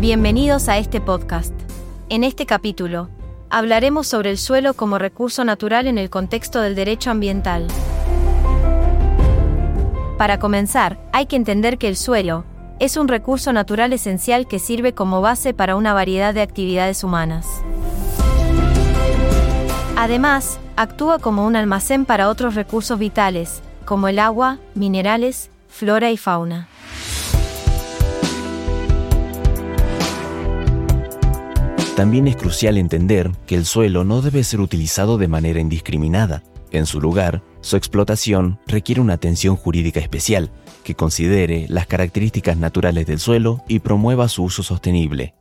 Bienvenidos a este podcast. En este capítulo, hablaremos sobre el suelo como recurso natural en el contexto del derecho ambiental. Para comenzar, hay que entender que el suelo es un recurso natural esencial que sirve como base para una variedad de actividades humanas. Además, actúa como un almacén para otros recursos vitales, como el agua, minerales, flora y fauna. También es crucial entender que el suelo no debe ser utilizado de manera indiscriminada. En su lugar, su explotación requiere una atención jurídica especial, que considere las características naturales del suelo y promueva su uso sostenible.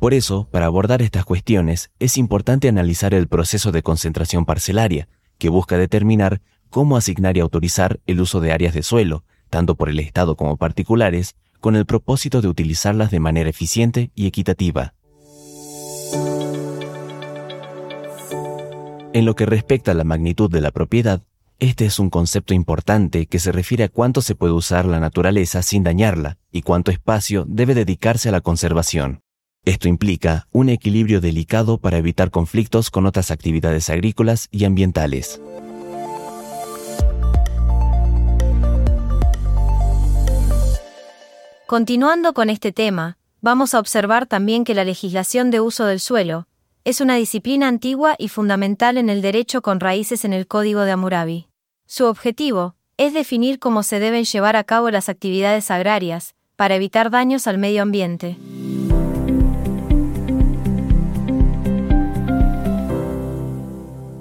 Por eso, para abordar estas cuestiones, es importante analizar el proceso de concentración parcelaria, que busca determinar cómo asignar y autorizar el uso de áreas de suelo, tanto por el Estado como particulares, con el propósito de utilizarlas de manera eficiente y equitativa. En lo que respecta a la magnitud de la propiedad, este es un concepto importante que se refiere a cuánto se puede usar la naturaleza sin dañarla y cuánto espacio debe dedicarse a la conservación. Esto implica un equilibrio delicado para evitar conflictos con otras actividades agrícolas y ambientales. Continuando con este tema, vamos a observar también que la legislación de uso del suelo es una disciplina antigua y fundamental en el derecho con raíces en el Código de Hammurabi. Su objetivo es definir cómo se deben llevar a cabo las actividades agrarias, para evitar daños al medio ambiente.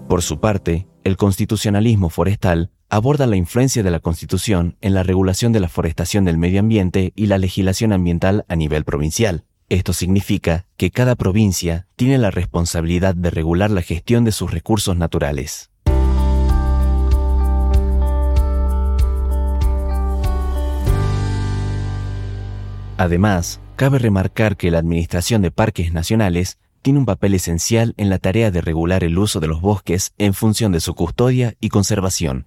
Por su parte, el constitucionalismo forestal aborda la influencia de la Constitución en la regulación de la forestación del medio ambiente y la legislación ambiental a nivel provincial. Esto significa que cada provincia tiene la responsabilidad de regular la gestión de sus recursos naturales. Además, cabe remarcar que la Administración de Parques Nacionales tiene un papel esencial en la tarea de regular el uso de los bosques en función de su custodia y conservación.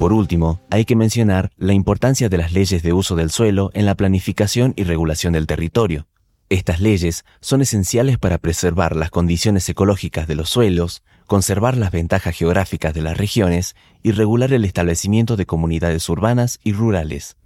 Por último, hay que mencionar la importancia de las leyes de uso del suelo en la planificación y regulación del territorio. Estas leyes son esenciales para preservar las condiciones ecológicas de los suelos, conservar las ventajas geográficas de las regiones y regular el establecimiento de comunidades urbanas y rurales.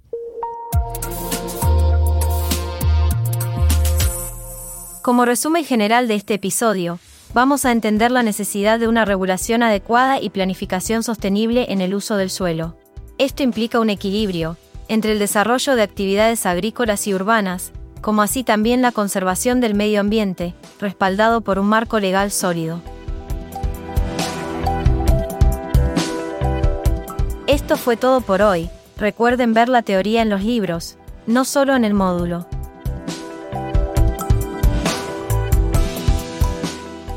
Como resumen general de este episodio, vamos a entender la necesidad de una regulación adecuada y planificación sostenible en el uso del suelo. Esto implica un equilibrio entre el desarrollo de actividades agrícolas y urbanas, como así también la conservación del medio ambiente, respaldado por un marco legal sólido. Esto fue todo por hoy. Recuerden ver la teoría en los libros, no solo en el módulo.